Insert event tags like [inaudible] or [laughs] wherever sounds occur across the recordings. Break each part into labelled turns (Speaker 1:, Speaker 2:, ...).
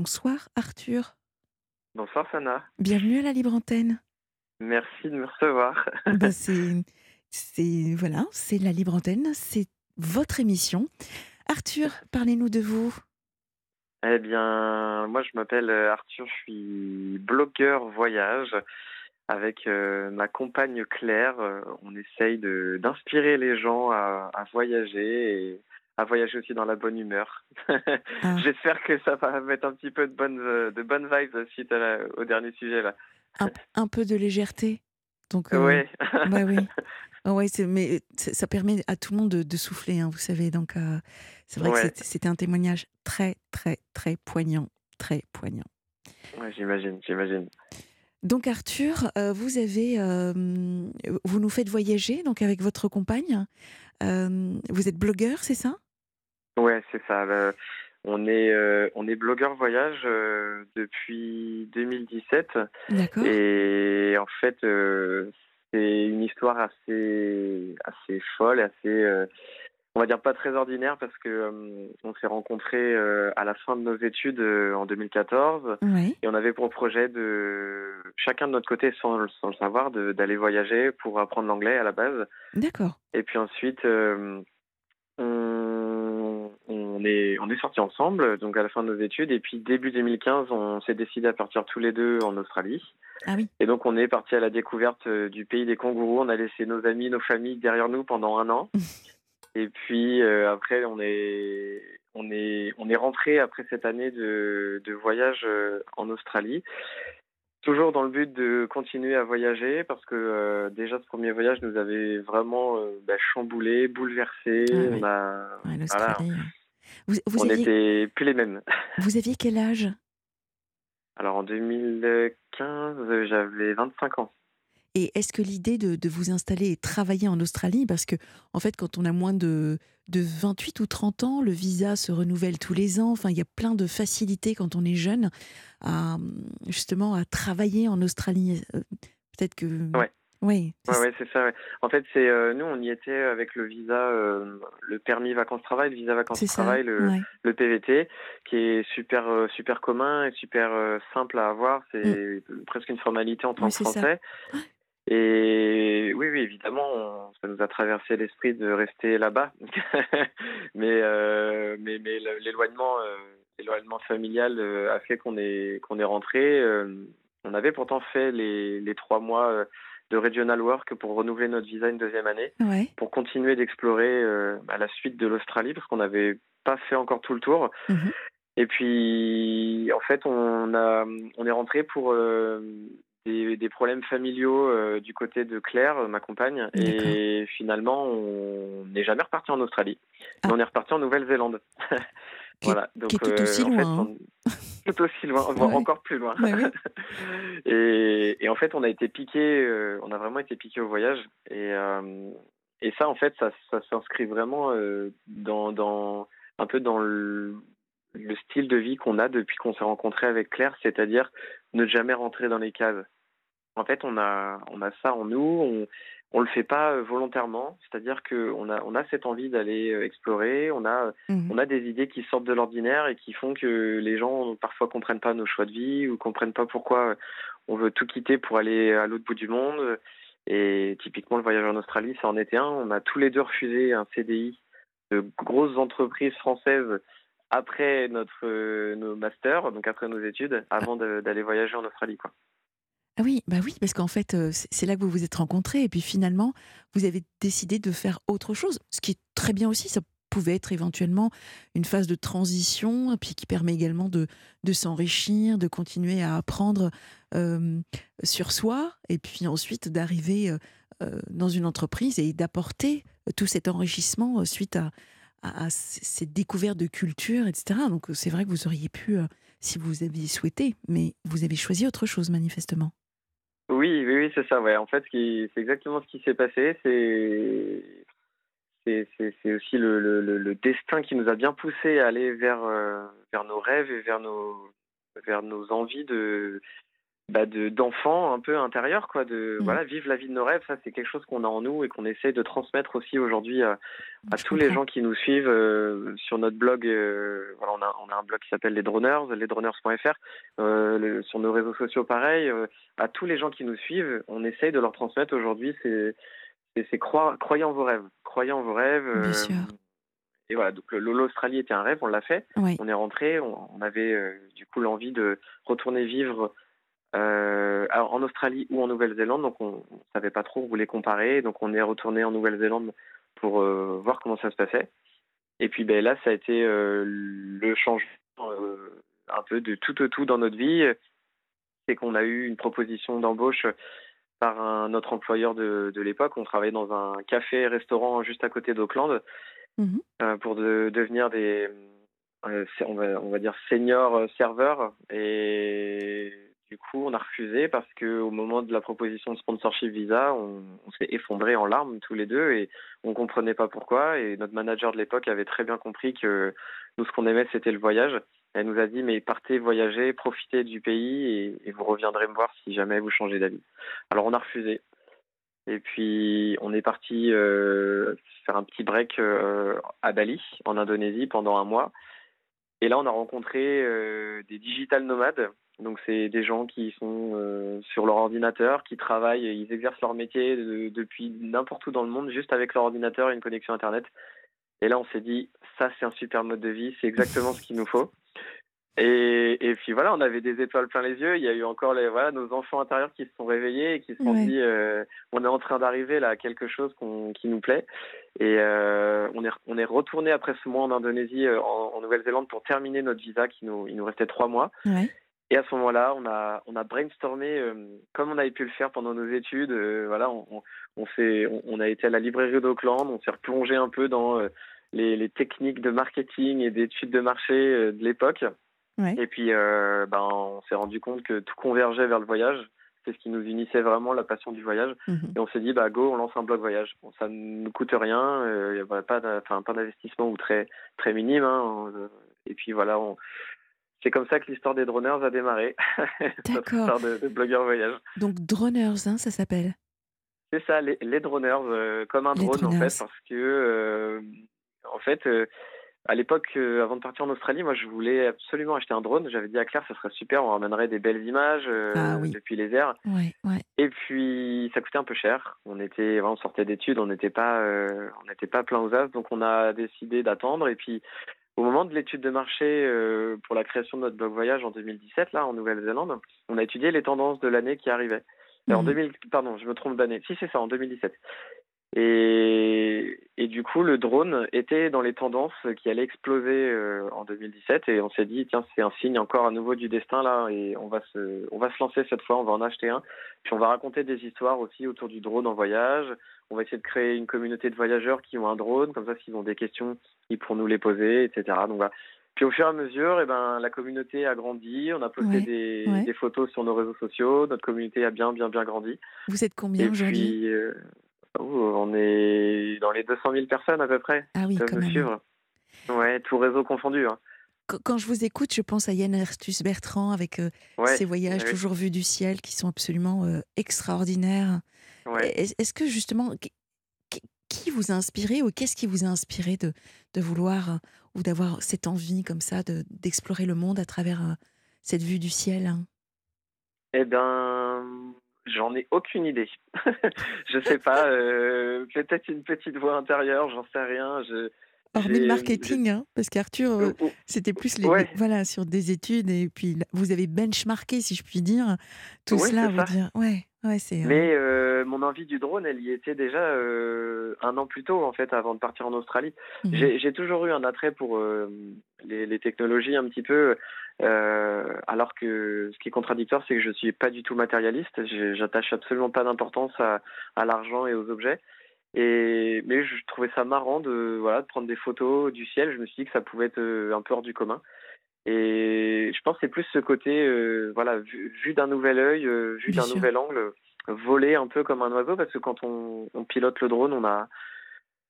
Speaker 1: Bonsoir Arthur.
Speaker 2: Bonsoir Sana.
Speaker 1: Bienvenue à la Libre Antenne.
Speaker 2: Merci de me recevoir.
Speaker 1: Bah, [laughs] c'est, c'est voilà, c'est la Libre Antenne, c'est votre émission. Arthur, parlez-nous de vous.
Speaker 2: Eh bien, moi je m'appelle euh, Arthur, je suis blogueur voyage. Avec euh, ma compagne Claire, euh, on essaye de, d'inspirer les gens à, à voyager et à voyager aussi dans la bonne humeur. [laughs]
Speaker 1: Ah.
Speaker 2: J'espère que ça va mettre un petit peu de bonnes, euh, de bonnes vibes suite à la- au dernier sujet là.
Speaker 1: Un, un peu de légèreté. Donc, euh,
Speaker 2: Ouais.
Speaker 1: bah oui. [laughs] Ah ouais, mais ça permet à tout le monde de, de souffler, hein, vous savez. Donc, euh, c'est vrai que
Speaker 2: Ouais.
Speaker 1: c'était- c'était un témoignage très, très, très poignant. Très poignant.
Speaker 2: Ouais, j'imagine, j'imagine.
Speaker 1: Donc, Arthur, euh, vous avez. vous nous faites voyager donc avec votre compagne. Vous êtes blogueur, c'est ça?
Speaker 2: Ouais, c'est ça. le- on est, euh, on est blogueur voyage euh, depuis 2017.
Speaker 1: D'accord.
Speaker 2: Et en fait, euh, c'est une histoire assez, assez folle, assez, on va dire pas très ordinaire parce que on s'est rencontrés à la fin de nos études en 2014
Speaker 1: Oui.
Speaker 2: et on avait pour projet de chacun de notre côté, sans, le- sans le savoir, d'aller voyager pour apprendre l'anglais à la base.
Speaker 1: D'accord.
Speaker 2: Et puis ensuite, on, est, on est sortis ensemble, donc à la fin de nos études. Et puis début 2015, on s'est décidé à partir tous les deux en Australie.
Speaker 1: Ah oui.
Speaker 2: Et donc on est parti à la découverte euh, du pays des kangourous. On a laissé nos amis, nos familles derrière nous pendant un an. [laughs] Et puis euh, après, on est, on est, on est rentré après cette année de, de voyage euh, en Australie. Toujours dans le but de continuer à voyager parce que euh, déjà ce premier voyage nous avait vraiment euh, bah, chamboulé, bouleversé.
Speaker 1: Ah oui.
Speaker 2: On a,
Speaker 1: Ouais,
Speaker 2: voilà.
Speaker 1: Vous, vous
Speaker 2: on
Speaker 1: aviez,
Speaker 2: était plus les mêmes. [laughs]
Speaker 1: vous aviez quel âge?
Speaker 2: Alors en 2015, euh, j'avais 25 ans.
Speaker 1: Et est-ce que l'idée de, de vous installer et travailler en Australie, parce que en fait, quand on a moins de, de 28 ou 30 ans, le visa se renouvelle tous les ans. Enfin, il y a plein de facilités quand on est jeune à justement à travailler en Australie. Euh, Peut-être que.
Speaker 2: Ouais.
Speaker 1: Oui. c'est
Speaker 2: Ouais, c'est ça. ouais. En fait, c'est euh, nous, on y était avec le visa, euh, le permis vacances-travail, le visa vacances-travail, le,
Speaker 1: ouais.
Speaker 2: le PVT, qui est super, euh, super commun et super simple à avoir. C'est presque une formalité en tant
Speaker 1: Mm.
Speaker 2: Que
Speaker 1: ça.
Speaker 2: français. Et oui, oui, évidemment, on- ça nous a traversé l'esprit de rester là-bas. [laughs] mais, mais, l'éloignement, l'éloignement familial a fait qu'on est, qu'on est rentré. On avait pourtant fait les, les trois mois de regional work pour renouveler notre visa une deuxième année,
Speaker 1: Ouais.
Speaker 2: pour continuer d'explorer euh, à la suite de l'Australie, parce qu'on n'avait pas fait encore tout le tour.
Speaker 1: Mhm.
Speaker 2: Et puis, en fait, on, a, on est rentré pour euh, des, des problèmes familiaux euh, du côté de Claire, ma compagne. Et finalement, on n'est jamais reparti en Australie.
Speaker 1: Ah.
Speaker 2: Mais on est reparti en Nouvelle-Zélande. [laughs] Voilà. Donc,
Speaker 1: qui est tout aussi
Speaker 2: en
Speaker 1: loin,
Speaker 2: fait, on- [laughs] tout aussi loin, voire
Speaker 1: Ouais.
Speaker 2: encore plus loin.
Speaker 1: Bah oui. [laughs]
Speaker 2: et, et en fait, on a été piqué, euh, on a vraiment été piqué au voyage. Et, euh, et ça, en fait, ça, ça s'inscrit vraiment euh, dans, dans un peu dans le, le style de vie qu'on a depuis qu'on s'est rencontré avec Claire, c'est-à-dire ne jamais rentrer dans les cases. En fait, on a, on a ça en nous. On, on le fait pas euh, volontairement, c'est-à-dire que on a, on a cette envie d'aller euh, explorer. On a,
Speaker 1: Mhm.
Speaker 2: on a des idées qui sortent de l'ordinaire et qui font que les gens parfois comprennent pas nos choix de vie ou comprennent pas pourquoi on veut tout quitter pour aller à l'autre bout du monde. Et typiquement, le voyage en Australie, ça en était un. On a tous les deux refusé un CDI de grosses entreprises françaises après notre euh, nos masters, donc après nos études, avant d'aller voyager en Australie. Quoi.
Speaker 1: Ah oui, bah oui, parce qu'en fait, euh, c'est là que vous vous êtes rencontrés et puis finalement, vous avez décidé de faire autre chose, ce qui est très bien aussi. Ça pouvait être éventuellement une phase de transition, puis qui permet également de, s'enrichir, de continuer à apprendre sur soi, et puis ensuite d'arriver euh, euh, dans une entreprise et d'apporter tout cet enrichissement suite à, à, à cette découverte de culture, etc. Donc c'est vrai que vous auriez pu, si vous aviez souhaité, mais vous avez choisi autre chose manifestement.
Speaker 2: Oui, oui, oui, c'est ça. Ouais. En fait, c'est exactement ce qui s'est passé. C'est aussi le, le, le- le destin qui nous a bien poussé à aller vers, euh, vers nos rêves et vers nos, vers nos envies de, bah de d'enfants un peu intérieurs quoi de
Speaker 1: Mmh.
Speaker 2: voilà vivre la vie de nos rêves ça c'est quelque chose qu'on a en nous et qu'on essaie de transmettre aussi aujourd'hui à, tous les gens qui nous suivent euh, sur notre blog euh, voilà on a on a un blog qui s'appelle les droneurs lesdroneurs.fr euh, le- sur nos réseaux sociaux pareil euh, à tous les gens qui nous suivent on essaye de leur transmettre aujourd'hui c'est c'est croyez en vos rêves croyez en vos rêves
Speaker 1: Bien sûr.
Speaker 2: et voilà donc l'Australie était un rêve on l'a fait
Speaker 1: Oui.
Speaker 2: on est rentré, on, on avait du coup l'envie de retourner vivre euh, alors, en Australie ou en Nouvelle-Zélande, donc on ne savait pas trop, on voulait comparer, donc on est retourné en Nouvelle-Zélande pour euh, voir comment ça se passait. Et puis ben, là, ça a été euh, le changement un peu de tout au tout dans notre vie, c'est qu'on a eu une proposition d'embauche par un, notre employeur de, de l'époque. On travaillait dans un café-restaurant juste à côté d'Auckland
Speaker 1: Mhm.
Speaker 2: pour de- devenir des, on, va, on va dire senior serveurs. Et du coup, on a refusé parce que au moment de la proposition de sponsorship visa, on, s'est effondré en larmes tous les deux et on comprenait pas pourquoi. Et notre manager de l'époque avait très bien compris que nous, ce qu'on aimait, c'était le voyage. Elle nous a dit, mais partez voyager, profitez du pays et, et vous reviendrez me voir si jamais vous changez d'avis. Alors on a refusé. Et puis on est parti euh, faire un petit break euh, à Bali, en Indonésie, pendant un mois. Et là, on a rencontré euh, des digital nomades. Donc, c'est des gens qui sont euh, sur leur ordinateur, qui travaillent, et ils exercent leur métier de- depuis n'importe où dans le monde, juste avec leur ordinateur et une connexion Internet. Et là, on s'est dit, ça, c'est un super mode de vie, c'est exactement ce qu'il nous faut. Et, et puis voilà, on avait des étoiles plein les yeux. Il y a eu encore les, voilà, nos enfants intérieurs qui se sont réveillés et qui se sont
Speaker 1: Ouais.
Speaker 2: dit, euh, on est en train d'arriver là à quelque chose qui nous plaît. Et euh, on, est, on est retourné après ce mois en Indonésie, en, en Nouvelle-Zélande, pour terminer notre visa. Qui nous, il nous restait trois mois.
Speaker 1: Ouais.
Speaker 2: Et à ce moment-là, on a, on a brainstormé euh, comme on avait pu le faire pendant nos études. euh, voilà, on, on, on on, a été à la librairie d'Auckland, on s'est replongé un peu dans euh, les, les techniques de marketing et d'études de marché de l'époque.
Speaker 1: Ouais.
Speaker 2: Et puis, ben, on s'est rendu compte que tout convergeait vers le voyage. C'est ce qui nous unissait vraiment, la passion du voyage.
Speaker 1: Mhm.
Speaker 2: Et on s'est dit, bah go, on lance un blog voyage. Bon, ça ne nous coûte rien, il n'y a pas d'a- enfin, pas d'investissement ou très, très minime. hein, et puis voilà, on... c'est comme ça que l'histoire des droneurs a démarré. [laughs]
Speaker 1: D'accord.
Speaker 2: histoire de, de blogueur voyage.
Speaker 1: Donc Droners, hein, ça s'appelle.
Speaker 2: C'est ça, les, les droneurs, euh, comme un
Speaker 1: Les
Speaker 2: drone en
Speaker 1: droneurs.
Speaker 2: fait, parce que euh, en fait, euh, à l'époque, avant de partir en Australie, moi je voulais absolument acheter un drone. J'avais dit à Claire, ça serait super, on ramènerait des belles images
Speaker 1: Ah oui.
Speaker 2: depuis les airs.
Speaker 1: Ouais.
Speaker 2: Et puis ça coûtait un peu cher. On était, on sortait d'études, on n'était pas, on n'était pas plein aux as, donc on a décidé d'attendre. Et puis au moment de l'étude de marché euh, pour la création de notre blog voyage en 2017, là en Nouvelle-Zélande, on a étudié les tendances de l'année qui arrivait. Et En
Speaker 1: Mhm.
Speaker 2: 2000, pardon, je me trompe d'année. Si c'est ça, en 2017. Et, et du coup, le drone était dans les tendances qui allaient exploser euh, en 2017. Et on s'est dit, tiens, c'est un signe encore à nouveau du destin là. Et on va se, on va se lancer cette fois. On va en acheter un. Puis on va raconter des histoires aussi autour du drone en voyage. On va essayer de créer une communauté de voyageurs qui ont un drone. Comme ça, s'ils ont des questions, ils pourront nous les poser, etc. Donc voilà. Puis au fur et à mesure, eh ben, la communauté a grandi. On a posté
Speaker 1: Ouais,
Speaker 2: des,
Speaker 1: ouais.
Speaker 2: des photos sur nos réseaux sociaux. Notre communauté a bien, bien, bien grandi.
Speaker 1: Vous êtes combien aujourd'hui?
Speaker 2: On est dans les 200 000 personnes à peu près
Speaker 1: Ah oui,
Speaker 2: peuvent
Speaker 1: quand
Speaker 2: nous
Speaker 1: même.
Speaker 2: suivre. Ouais, tout réseau confondu. Hein.
Speaker 1: Qu- Quand je vous écoute, je pense à Yann Arthus Bertrand avec euh,
Speaker 2: Ouais,
Speaker 1: ses voyages toujours vus du ciel qui sont absolument euh, extraordinaires.
Speaker 2: ouais.
Speaker 1: Est-ce que justement, qui- vous a inspiré ou qu'est-ce qui vous a inspiré de, de vouloir euh, ou d'avoir cette envie comme ça de- d'explorer le monde à travers euh, cette vue du ciel hein?
Speaker 2: Eh ben, j'en ai aucune idée. [laughs] je sais pas. euh, Peut-être une petite voix intérieure, j'en sais rien. Je,
Speaker 1: Hormis le marketing, hein, parce qu'Arthur, euh,
Speaker 2: j'ai-
Speaker 1: c'était plus les,
Speaker 2: Ouais.
Speaker 1: les- voilà, sur des études et puis vous avez benchmarké, si je puis dire, tout
Speaker 2: Oui,
Speaker 1: cela. Vous dire, ouais, ouais, c'est.
Speaker 2: Mais euh, mon envie du drone, elle y était déjà euh, un an plus tôt, en fait, avant de partir en Australie.
Speaker 1: mhm.
Speaker 2: J'ai toujours eu un attrait pour euh, les, les technologies un petit peu, euh, alors que ce qui est contradictoire, c'est que je suis pas du tout matérialiste. J'attache absolument pas d'importance à, à l'argent et aux objets. Et mais je trouvais ça marrant de voilà de prendre des photos du ciel. Je me suis dit que ça pouvait être euh, un peu hors du commun. Et je pense que c'est plus ce côté euh, voilà vu, vu d'un nouvel œil, euh, vu d'un nouvel angle, voler un peu comme un oiseau parce que quand on, on pilote le drone, on a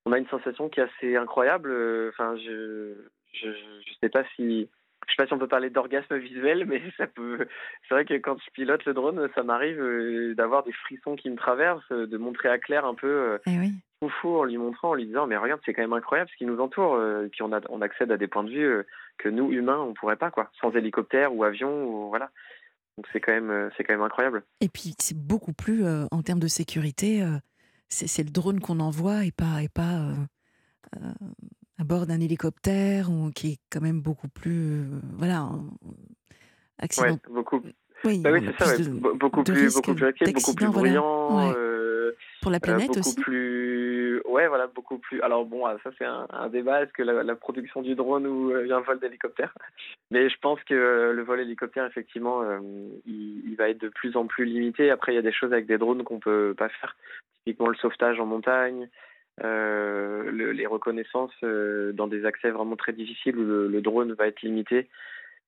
Speaker 2: on a une sensation qui est assez incroyable. Euh, Enfin, je, je je sais pas si je sais pas si on peut parler d'orgasme visuel, mais ça peut. C'est vrai que quand je pilote le drone, ça m'arrive euh, d'avoir des frissons qui me traversent, de montrer à Claire un peu
Speaker 1: Eh oui.
Speaker 2: fou en lui montrant, en lui disant mais regarde c'est quand même incroyable ce qui nous entoure. euh, Et puis on, a, on accède à des points de vue euh, que nous humains on pourrait pas quoi, sans hélicoptère ou avion ou voilà. Donc c'est quand même euh, c'est quand même incroyable.
Speaker 1: Et puis c'est beaucoup plus euh, en termes de sécurité. euh, c'est le drone qu'on envoie et pas et pas euh, à bord d'un hélicoptère ou qui est quand même beaucoup plus voilà en- accident.
Speaker 2: Ouais, beaucoup.
Speaker 1: Oui,
Speaker 2: Bah oui c'est ça. ouais.
Speaker 1: de-
Speaker 2: beaucoup
Speaker 1: de
Speaker 2: plus beaucoup plus risqué, beaucoup plus bruyant.
Speaker 1: Ouais. pour la planète
Speaker 2: beaucoup
Speaker 1: aussi.
Speaker 2: plus ouais voilà beaucoup plus. Alors bon ah, ça c'est un, débat. Est-ce que la, production du drone ou euh, un vol d'hélicoptère? [laughs] Mais je pense que euh, le vol hélicoptère effectivement euh, il, va être de plus en plus limité. Après il y a des choses avec des drones qu'on peut pas faire. Typiquement le sauvetage en montagne euh, le- les reconnaissances dans des accès vraiment très difficiles où le, drone va être limité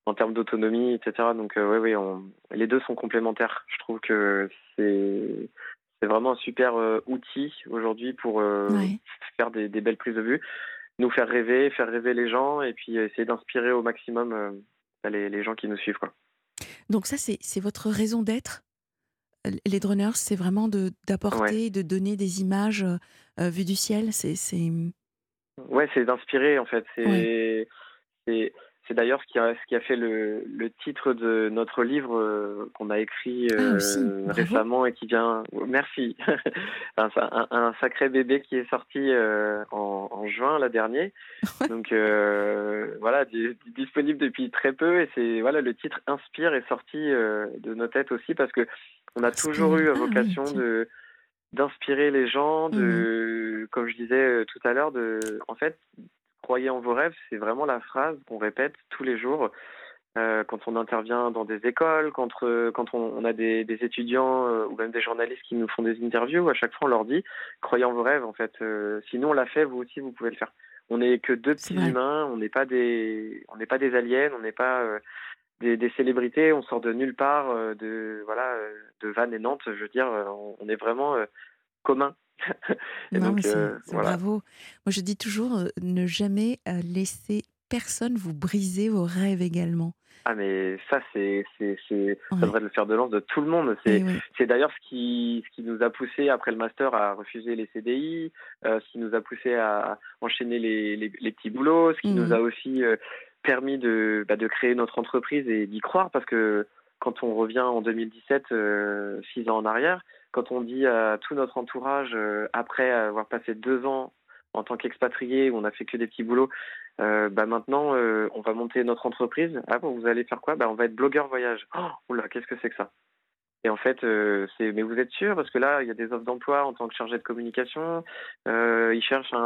Speaker 2: en termes d'autonomie etc donc euh, ouais ouais on- les deux sont complémentaires. Je trouve que c'est c'est vraiment un super euh, outil aujourd'hui pour euh,
Speaker 1: Ouais.
Speaker 2: faire des, des belles prises de vue, nous faire rêver, faire rêver les gens et puis essayer d'inspirer au maximum euh, les, les gens qui nous suivent. Quoi.
Speaker 1: Donc ça c'est votre raison d'être? Euh, Les droneurs, c'est vraiment de d'apporter, de donner des images euh, euh, vues du ciel. C'est c'est
Speaker 2: Ouais, c'est d'inspirer en fait. C'est
Speaker 1: Ouais.
Speaker 2: C'est c'est d'ailleurs ce qui a ce qui a fait le, le titre de notre livre euh, qu'on a écrit
Speaker 1: Ah,
Speaker 2: euh, récemment et qui vient. Merci. [laughs] un, un- un sacré bébé qui est sorti euh, en, en juin là dernier.
Speaker 1: Ouais. [laughs]
Speaker 2: Donc voilà, di- disponible depuis très peu et c'est voilà le titre Inspire est sorti de nos têtes aussi parce que on a toujours eu
Speaker 1: Ah oui,
Speaker 2: vocation de d'inspirer les gens, de comme je disais tout à l'heure, de en fait croyez en vos rêves, c'est vraiment la phrase qu'on répète tous les jours euh, quand on intervient dans des écoles, quand, euh, quand on, on a des, des étudiants euh, ou même des journalistes qui nous font des interviews, à chaque fois on leur dit croyez en vos rêves en fait. Sinon on l'a fait, vous aussi vous pouvez le faire. On n'est que deux petits humains, on n'est pas des on n'est pas des aliens, on n'est pas des, des célébrités, on sort de nulle part, de voilà, de Vannes et Nantes, je veux dire, on, on est vraiment commun. Et
Speaker 1: non,
Speaker 2: donc euh, voilà.
Speaker 1: bravo. Moi, je dis toujours euh, ne jamais euh, laisser personne vous briser vos rêves également.
Speaker 2: Ah mais ça c'est ça devrait le fer de lance de tout le monde. C'est
Speaker 1: oui.
Speaker 2: C'est d'ailleurs ce qui, ce qui nous a poussé après le master à refuser les CDI, euh, ce qui nous a poussé à enchaîner les, les, les petits boulots, ce qui nous a aussi euh, permis de, bah, de créer notre entreprise et d'y croire parce que quand on revient en 2017, euh, six ans en arrière, quand on dit à tout notre entourage, euh, après avoir passé deux ans en tant qu'expatrié où on a fait que des petits boulots, euh, bah maintenant euh, on va monter notre entreprise. Ah bon, vous allez faire quoi? Bah, On va être blogueur voyage. Oh, oula, qu'est-ce que c'est que ça? Et en fait, euh, c'est mais vous êtes sûr? Parce que là, il y a des offres d'emploi en tant que chargé de communication. Ils cherchent un,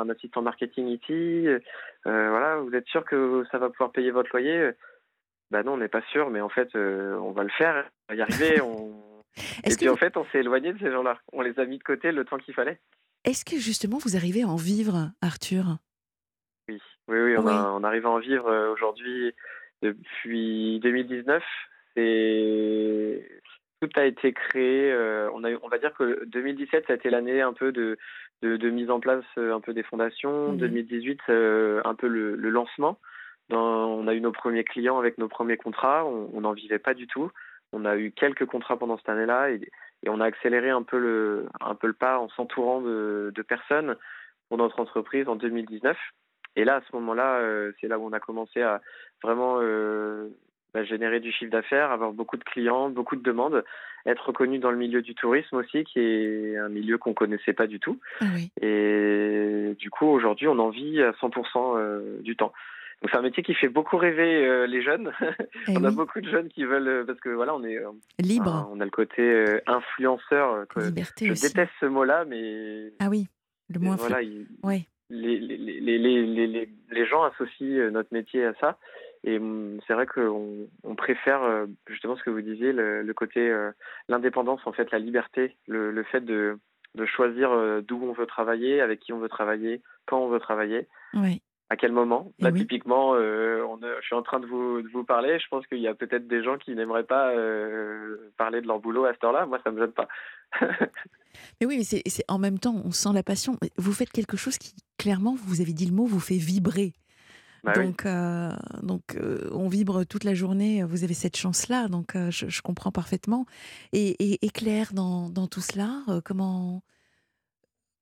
Speaker 2: un assistant marketing ici. Voilà, vous êtes sûr que ça va pouvoir payer votre loyer? Bah non, on n'est pas sûr, mais en fait, on va le faire, on va y arriver. [laughs] On... Et
Speaker 1: Est-ce
Speaker 2: puis
Speaker 1: que,
Speaker 2: en fait, on s'est éloigné de ces gens-là. On les a mis de côté le temps qu'il fallait.
Speaker 1: est-ce que justement vous arrivez à en vivre, Arthur?
Speaker 2: Oui, oui, oui, on,
Speaker 1: Oui.
Speaker 2: A, on arrive à en vivre euh, aujourd'hui depuis 2019. C'est tout a été créé. euh, on a, on va dire que 2017 ça a été l'année un peu de, de, de mise en place euh, un peu des fondations.
Speaker 1: Mhm.
Speaker 2: 2018 euh, un peu le, le lancement. Dans- on a eu nos premiers clients avec nos premiers contrats. On on n'en vivait pas du tout. On a eu quelques contrats pendant cette année-là et, et on a accéléré un peu le, un peu le pas en s'entourant de, de personnes pour notre entreprise en 2019. Et là, à ce moment-là, euh, c'est là où on a commencé à vraiment euh, bah, générer du chiffre d'affaires, avoir beaucoup de clients, beaucoup de demandes, être reconnu dans le milieu du tourisme aussi, qui est un milieu qu'on connaissait pas du tout.
Speaker 1: Ah oui.
Speaker 2: Et du coup, aujourd'hui, on en vit à 100% euh, du temps. Donc c'est un métier qui fait beaucoup rêver euh, les jeunes.
Speaker 1: Eh [laughs]
Speaker 2: on a
Speaker 1: oui.
Speaker 2: beaucoup de jeunes qui veulent euh, parce que voilà, on est euh,
Speaker 1: Libre,
Speaker 2: on a le côté euh, influenceur. euh, que-
Speaker 1: liberté
Speaker 2: je
Speaker 1: aussi.
Speaker 2: déteste ce mot-là, mais
Speaker 1: Ah oui, le moins
Speaker 2: voilà, il-
Speaker 1: Ouais.
Speaker 2: les, les, les, les, les, les, les gens associent euh, notre métier à ça. Et hum, c'est vrai qu'on on préfère justement ce que vous disiez, le, le côté, l'indépendance, en fait, la liberté, le, le fait de, de choisir d'où on veut travailler, avec qui on veut travailler, quand on veut travailler,
Speaker 1: Ouais.
Speaker 2: À quel moment.
Speaker 1: Eh
Speaker 2: Là,
Speaker 1: oui.
Speaker 2: typiquement, euh, on je suis en train de vous, de vous parler. Je pense qu'il y a peut-être des gens qui n'aimeraient pas euh, parler de leur boulot à cette heure-là. Moi, ça me gêne pas. [laughs]
Speaker 1: Mais oui, mais c'est en même temps, on sent la passion. Vous faites quelque chose qui, clairement, vous avez dit le mot, vous fait vibrer.
Speaker 2: Bah oui.
Speaker 1: Donc, euh, donc euh, on vibre toute la journée. Vous avez cette chance-là, donc euh, je, je comprends parfaitement. Et, et, et Claire, dans, dans tout cela, comment,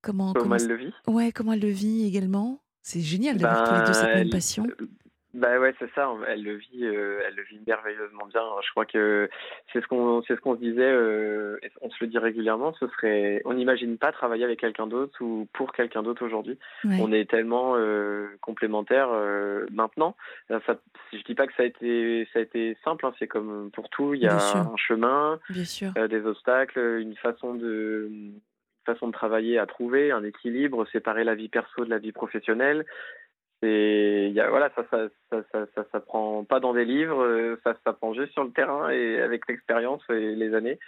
Speaker 1: comment,
Speaker 2: Comment
Speaker 1: comment,
Speaker 2: elle le vit?
Speaker 1: Ouais, comment elle le vit également? C'est génial d'avoir tous les deux
Speaker 2: Ben,
Speaker 1: cette même passion.
Speaker 2: bah ouais, c'est ça. Elle le vit, euh, elle le vit merveilleusement bien. Je crois que c'est ce qu'on, c'est ce qu'on se disait. euh, on se le dit régulièrement. Ce serait, on n'imagine pas travailler avec quelqu'un d'autre ou pour quelqu'un d'autre aujourd'hui.
Speaker 1: Ouais,
Speaker 2: On est tellement euh, complémentaires maintenant. Ça, je dis pas que ça a été, ça a été simple. hein. C'est comme pour tout. Il y a un chemin,
Speaker 1: bien sûr.
Speaker 2: des obstacles, une façon de façon de travailler à trouver, un équilibre, séparer la vie perso de la vie professionnelle. Il y a, voilà, ça, ça, ça, ça, ça s'apprend pas dans des livres, euh, ça s'apprend juste sur le terrain et avec l'expérience et les années.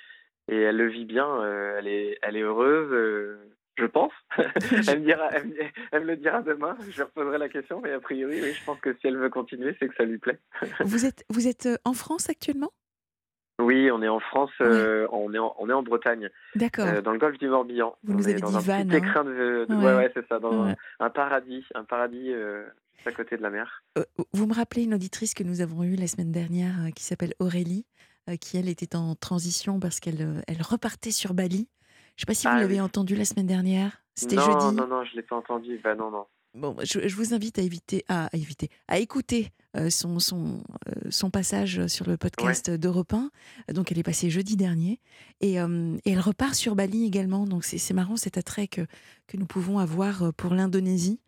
Speaker 2: Et elle le vit bien, euh, elle est, heureuse, euh, je pense. [laughs] Elle me le dira demain. Je lui reposerai la question, mais a priori, je pense que si elle veut continuer, c'est que ça lui plaît.
Speaker 1: Vous êtes, en France actuellement?
Speaker 2: Oui, on est en France, euh, on est en, on est en Bretagne.
Speaker 1: d'accord.
Speaker 2: Euh, dans le golfe du Morbihan.
Speaker 1: Vous
Speaker 2: On
Speaker 1: nous
Speaker 2: est
Speaker 1: avez
Speaker 2: dans
Speaker 1: dit
Speaker 2: un petit
Speaker 1: hein
Speaker 2: de, de- ouais
Speaker 1: Ouais,
Speaker 2: ouais c'est ça, dans un,
Speaker 1: ouais.
Speaker 2: un paradis, un paradis euh, à côté de la mer.
Speaker 1: Vous me rappelez une auditrice que nous avons eue la semaine dernière qui s'appelle Aurélie, qui elle était en transition parce qu'elle elle repartait sur Bali. Je ne sais pas si vous
Speaker 2: Ah
Speaker 1: l'avez
Speaker 2: oui.
Speaker 1: entendu la semaine dernière. C'était
Speaker 2: Non,
Speaker 1: jeudi.
Speaker 2: non, non, je l'ai pas entendu. Bah non, non.
Speaker 1: Bon, je, je vous invite à éviter, à, à éviter, à écouter euh, son, son, euh, son passage sur le
Speaker 2: Ouais.
Speaker 1: podcast d'Europe 1. Donc, elle est passée jeudi dernier. Et, euh, et elle repart sur Bali également. Donc, c'est marrant cet attrait que, que nous pouvons avoir pour l'Indonésie.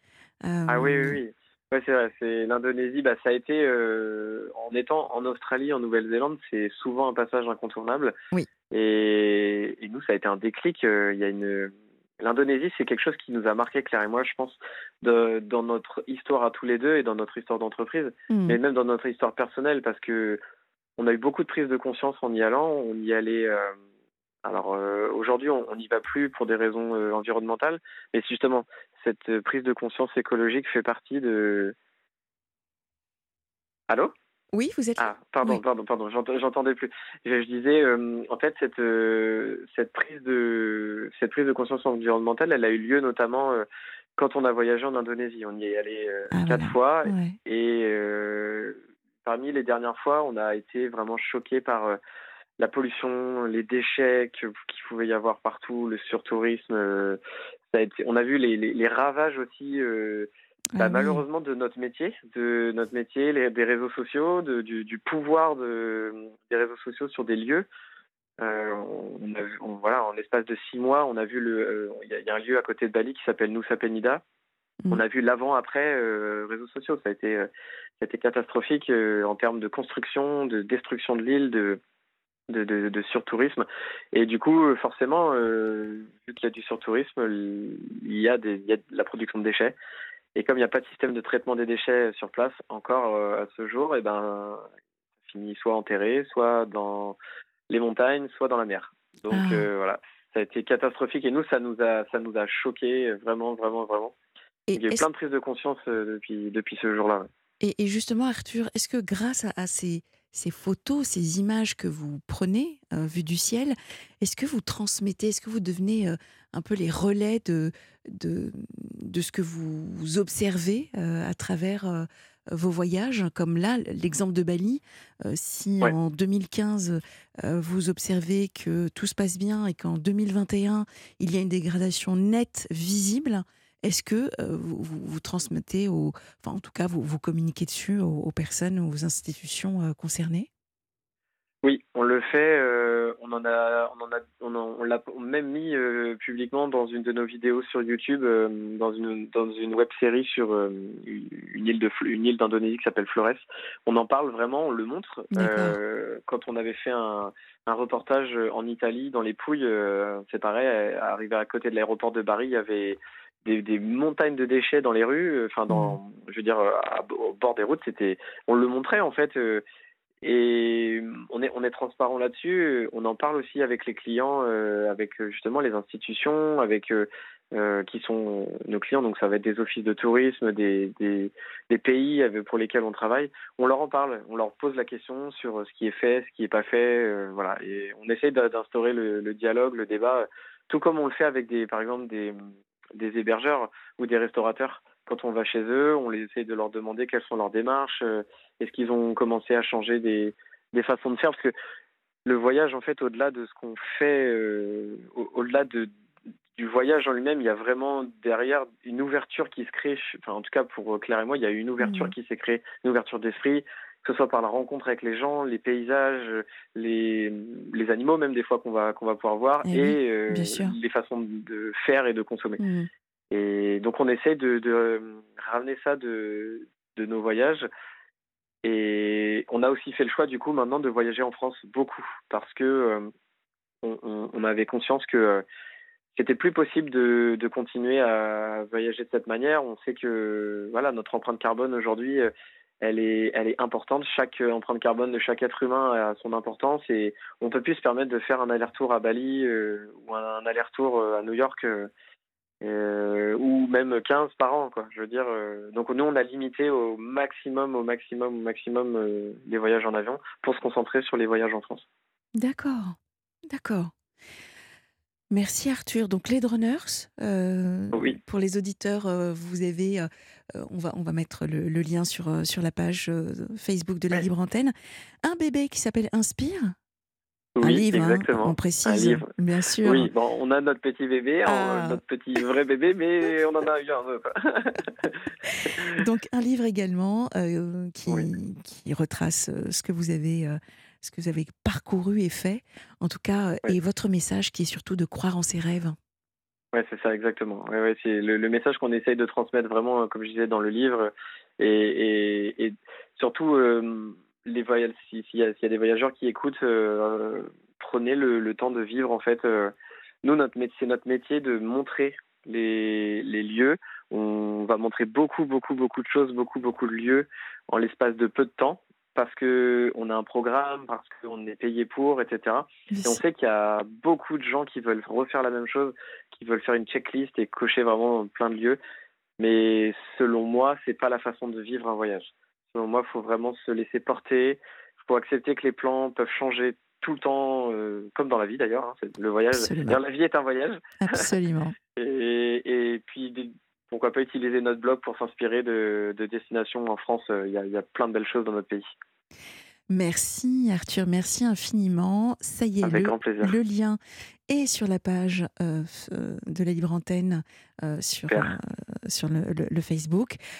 Speaker 2: Ah oui, oui, oui. Ouais, c'est vrai. C'est l'Indonésie. Bah, ça a été en étant en Australie, en Nouvelle-Zélande, c'est souvent un passage incontournable.
Speaker 1: oui,
Speaker 2: Et, et nous, ça a été un déclic. Il y a une L'Indonésie, c'est quelque chose qui nous a marqué, Claire et moi, je pense, de, dans notre histoire à tous les deux et dans notre histoire d'entreprise,
Speaker 1: Hmm.
Speaker 2: mais même dans notre histoire personnelle, parce que on a eu beaucoup de prises de conscience en y allant. On y allait. euh, alors euh, aujourd'hui, on n'y va plus pour des raisons euh, environnementales, mais justement cette prise de conscience écologique fait partie de. Allô?
Speaker 1: Oui, vous êtes là
Speaker 2: Ah, pardon,
Speaker 1: Oui.
Speaker 2: pardon, pardon, j'ent- j'entendais plus. Je, je disais, euh, en fait, cette euh, cette prise de cette prise de conscience environnementale, elle a eu lieu notamment euh, quand on a voyagé en Indonésie. On y est allé
Speaker 1: Ah,
Speaker 2: quatre
Speaker 1: voilà.
Speaker 2: fois
Speaker 1: Ouais.
Speaker 2: et parmi les dernières fois, on a été vraiment choqué par la pollution, les déchets qu'il pouvait y avoir partout, le surtourisme. ça a été, on a vu les, les, les ravages aussi, bah,
Speaker 1: Ah oui.
Speaker 2: malheureusement, de notre métier, de notre métier, les, des réseaux sociaux, de, du, du pouvoir de, des réseaux sociaux sur des lieux. Euh, on a vu- on- voilà, en l'espace de six mois, on a vu le, euh, il y, a- il y a un lieu à côté de Bali qui s'appelle Nusa Penida.
Speaker 1: Mm.
Speaker 2: On a vu l'avant-après euh, réseaux sociaux. Ça a été, euh, ça a été catastrophique euh, en termes de construction, de destruction de l'île, de, de, de, de surtourisme. Et du coup, euh, forcément, euh, vu qu'il y a du surtourisme, il y a, des, il y a de la production de déchets. Et comme il n'y a pas de système de traitement des déchets sur place encore euh, à ce jour, et ben, ça finit soit enterré, soit dans les montagnes, soit dans la mer. Donc
Speaker 1: Ah.
Speaker 2: euh, voilà, ça a été catastrophique. Et nous, ça nous a, ça nous a choqué vraiment, vraiment, vraiment.
Speaker 1: Et,
Speaker 2: Il y a eu plein de prises de conscience euh, depuis, depuis ce jour-là. ouais.
Speaker 1: et- et justement, Arthur, est-ce que grâce à, à ces, ces photos, ces images que vous prenez, euh, vues du ciel, est-ce que vous transmettez, est-ce que vous devenez euh, un peu les relais de, de, de ce que vous observez euh, à travers vos voyages? Comme là, l'exemple de Bali, si
Speaker 2: Ouais.
Speaker 1: en 2015, euh, vous observez que tout se passe bien et qu'en 2021, il y a une dégradation nette, visible, est-ce que euh, vous, vous- vous transmettez, aux, enfin en tout cas, vous, vous communiquez dessus aux, aux personnes, aux institutions euh, concernées?
Speaker 2: Oui, on le fait. euh, on en a, on en a, on, en- on l'a même mis publiquement dans une de nos vidéos sur YouTube, dans une dans une web série sur une île de Fl- une île d'Indonésie qui s'appelle Flores. On en parle vraiment, on le montre. Quand on avait fait un, un reportage en Italie, dans les Pouilles, euh, c'est pareil. Arrivé à côté de l'aéroport de Bari, il y avait des, des montagnes de déchets dans les rues. euh, Enfin, dans, je veux dire, euh, à- au bord des routes, c'était, on le montrait en fait. euh, et on est, on est transparent là-dessus. On en parle aussi avec les clients, euh, avec justement les institutions, avec euh, qui sont nos clients. Donc ça va être des offices de tourisme, des, des, des pays pour lesquels on travaille. On leur en parle, on leur pose la question sur ce qui est fait, ce qui n'est pas fait. euh, voilà. Et on essaye d'a- d'instaurer le, le dialogue, le débat, tout comme on le fait avec des, par exemple des, des hébergeurs ou des restaurateurs quand on va chez eux, on les essaye de leur demander quelles sont leurs démarches, est-ce qu'ils ont commencé à changer des, des façons de faire, parce que le voyage, en fait, au-delà de ce qu'on fait, au-delà de, du voyage en lui-même, il y a vraiment derrière une ouverture qui se crée. Enfin, en tout cas, pour Claire et moi, il y a une ouverture mmh. qui s'est créée, une ouverture d'esprit, que ce soit par la rencontre avec les gens, les paysages, les, les animaux même des fois qu'on va qu'on va pouvoir voir,
Speaker 1: eh
Speaker 2: et,
Speaker 1: euh,
Speaker 2: les façons de faire et de consommer.
Speaker 1: Mmh.
Speaker 2: Et donc on essaie de, de, ramener ça de, de nos voyages. Et on a aussi fait le choix du coup maintenant de voyager en France beaucoup parce que euh, on, on, avait conscience que euh, c'était plus possible de, de, continuer à voyager de cette manière. On sait que voilà notre empreinte carbone aujourd'hui, euh, elle est, importante. Chaque empreinte carbone de chaque être humain a son importance et on peut plus se permettre de faire un aller-retour à Bali euh, ou un, aller-retour euh, à New York ou même 15 par an. Je veux dire, donc nous on a limité au maximum, au maximum, au maximum les voyages en avion pour se concentrer sur les voyages en France.
Speaker 1: D'accord, d'accord. Merci Arthur. Donc les Runners, euh, pour les auditeurs, euh, vous avez, euh, on, va, on va mettre le, lien sur, sur la page Facebook de la Libre Antenne, un bébé qui s'appelle Inspire.
Speaker 2: Oui,
Speaker 1: un livre, hein,
Speaker 2: exactement.
Speaker 1: on précise, bien sûr.
Speaker 2: Oui, bon, on a notre petit bébé, ah. notre petit vrai bébé, mais on en a eu un. [laughs]
Speaker 1: Donc un livre également qui, qui retrace ce que vous avez ce que vous avez parcouru et fait, en tout cas, et votre message qui est surtout de croire en ses rêves.
Speaker 2: Ouais, c'est ça, exactement. Ouais, ouais, c'est le, message qu'on essaye de transmettre vraiment, comme je disais dans le livre, et, et, surtout, euh, les s'il y, a des voyageurs qui écoutent, euh, prenez le, temps de vivre, en fait. Euh, nous, notre c'est notre métier de montrer les, les lieux. On va montrer beaucoup, beaucoup, beaucoup de choses, beaucoup, beaucoup de lieux en l'espace de peu de temps parce qu'on a un programme, parce qu'on est payé pour, etc. Et on sait qu'il y a beaucoup de gens qui veulent refaire la même chose, qui veulent faire une checklist et cocher vraiment plein de lieux. Mais selon moi, c'est pas la façon de vivre un voyage. Selon moi, il faut vraiment se laisser porter. Il faut accepter que les plans peuvent changer tout le temps, euh, comme dans la vie d'ailleurs. Hein. Le voyage, la vie est un voyage.
Speaker 1: Absolument. [laughs]
Speaker 2: et, et, puis pourquoi pas utiliser notre blog pour s'inspirer de, destinations en France. Il y, a, plein de belles choses dans notre pays.
Speaker 1: Merci Arthur, merci infiniment. Ça y est, le, lien est sur la page euh, euh, de la Libre Antenne sur, sur le, Facebook.